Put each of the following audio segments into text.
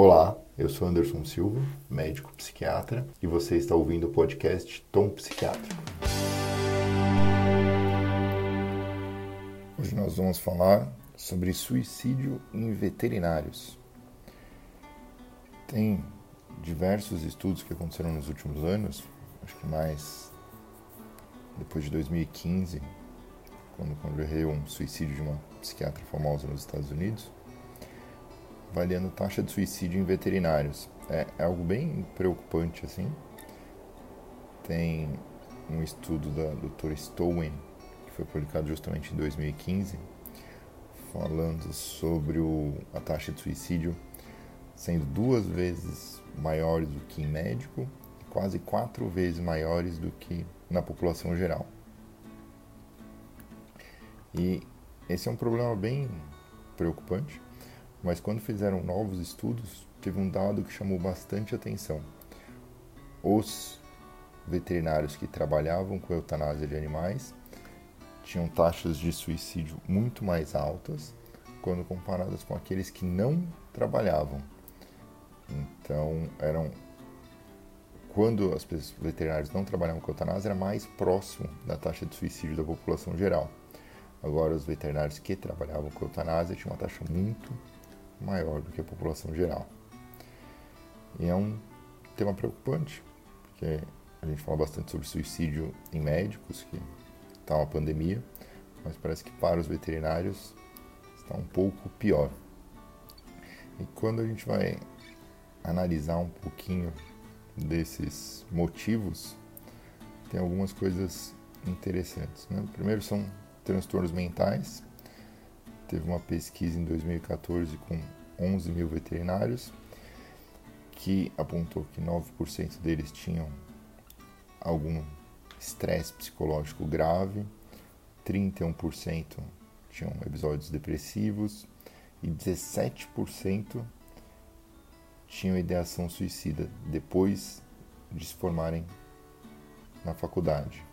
Olá, eu sou Anderson Silva, médico psiquiatra, e você está ouvindo o podcast Tom Psiquiátrico. Hoje nós vamos falar sobre suicídio em veterinários. Tem diversos estudos que aconteceram nos últimos anos, acho que mais depois de 2015, quando ocorreu um suicídio de uma psiquiatra famosa nos Estados Unidos avaliando taxa de suicídio em veterinários. É, é algo bem preocupante assim. Tem um estudo da Dr. Stowen, que foi publicado justamente em 2015, falando sobre o, a taxa de suicídio sendo duas vezes maiores do que em médico e quase quatro vezes maiores do que na população geral. E esse é um problema bem preocupante, mas quando fizeram novos estudos, teve um dado que chamou bastante atenção. Os veterinários que trabalhavam com eutanásia de animais tinham taxas de suicídio muito mais altas quando comparadas com aqueles que não trabalhavam. Então, eram quando os veterinários não trabalhavam com eutanásia, era mais próximo da taxa de suicídio da população geral. Agora, os veterinários que trabalhavam com eutanásia tinham uma taxa muito maior do que a população geral. E é um tema preocupante, porque a gente fala bastante sobre suicídio em médicos, que está uma pandemia, mas parece que para os veterinários está um pouco pior. E quando a gente vai analisar um pouquinho desses motivos, tem algumas coisas interessantes. Né? Primeiro são transtornos mentais, teve uma pesquisa em 2014 com 11 mil veterinários que apontou que 9% deles tinham algum estresse psicológico grave, 31% tinham episódios depressivos e 17% tinham ideação suicida depois de se formarem na faculdade.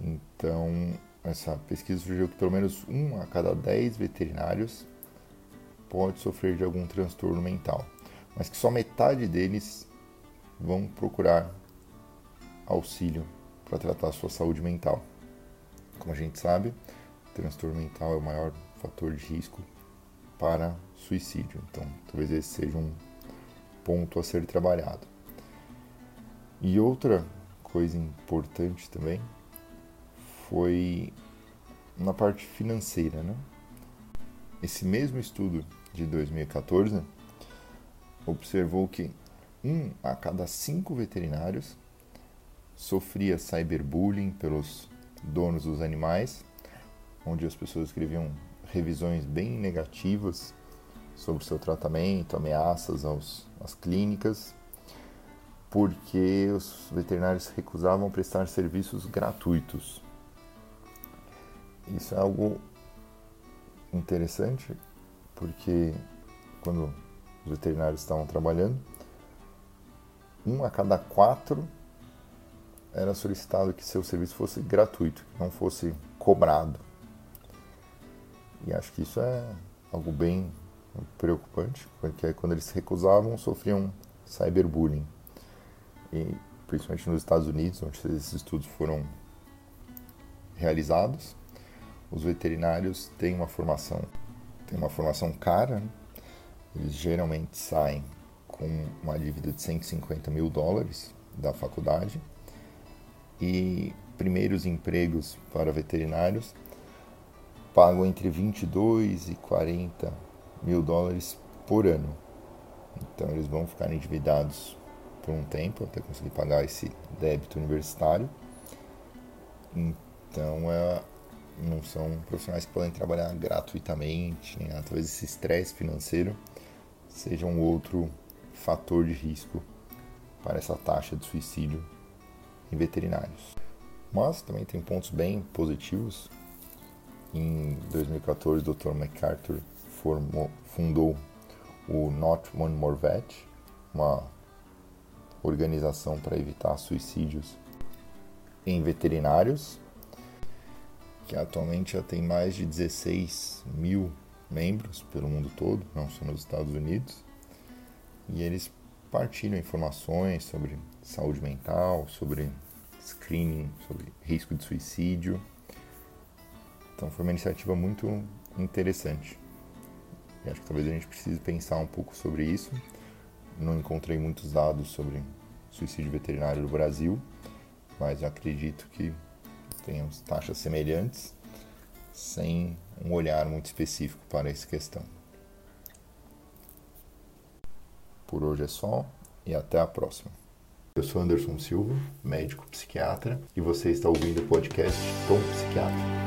Então, essa pesquisa sugeriu que pelo menos um a cada dez veterinários pode sofrer de algum transtorno mental, mas que só metade deles vão procurar auxílio para tratar a sua saúde mental. Como a gente sabe, transtorno mental é o maior fator de risco para suicídio, então talvez esse seja um ponto a ser trabalhado. E outra coisa importante também foi na parte financeira. Né? Esse mesmo estudo de 2014 observou que um a cada cinco veterinários sofria cyberbullying pelos donos dos animais, onde as pessoas escreviam revisões bem negativas sobre seu tratamento, ameaças aos, às clínicas, porque os veterinários recusavam prestar serviços gratuitos isso é algo interessante, porque quando os veterinários estavam trabalhando, um a cada quatro era solicitado que seu serviço fosse gratuito, que não fosse cobrado. E acho que isso é algo bem preocupante, porque quando eles se recusavam, sofriam cyberbullying. E principalmente nos Estados Unidos, onde esses estudos foram realizados, os veterinários têm uma formação, têm uma formação cara, né? eles geralmente saem com uma dívida de 150 mil dólares da faculdade e primeiros empregos para veterinários pagam entre 22 e 40 mil dólares por ano. Então eles vão ficar endividados por um tempo até conseguir pagar esse débito universitário. Então é não são profissionais que podem trabalhar gratuitamente, nada. Talvez esse estresse financeiro seja um outro fator de risco para essa taxa de suicídio em veterinários. Mas também tem pontos bem positivos. Em 2014, o Dr. MacArthur formou, fundou o Not One More Vet, uma organização para evitar suicídios em veterinários que atualmente já tem mais de 16 mil membros pelo mundo todo, não só nos Estados Unidos. e eles partilham informações sobre saúde mental, sobre screening, sobre risco de suicídio. Então foi uma iniciativa muito interessante. E acho que talvez a gente precise pensar um pouco sobre isso. Não encontrei muitos dados sobre suicídio veterinário no Brasil, mas acredito que tenhamos taxas semelhantes, sem um olhar muito específico para essa questão. Por hoje é só e até a próxima. Eu sou Anderson Silva, médico psiquiatra, e você está ouvindo o podcast Tom Psiquiatra.